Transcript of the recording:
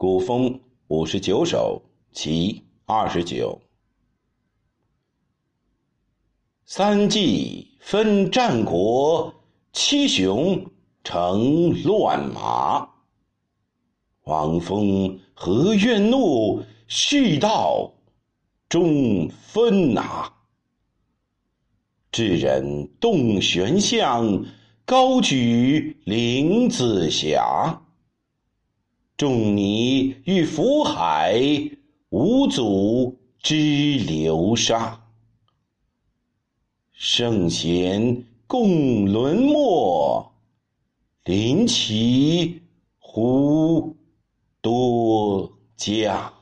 古风五十九首其二十九。三季分战国，七雄成乱麻。王风何怨怒，续道终分拿。智人动玄象，高举灵子霞。仲尼欲浮海，无祖之流沙。圣贤共沦没，临其乎多将。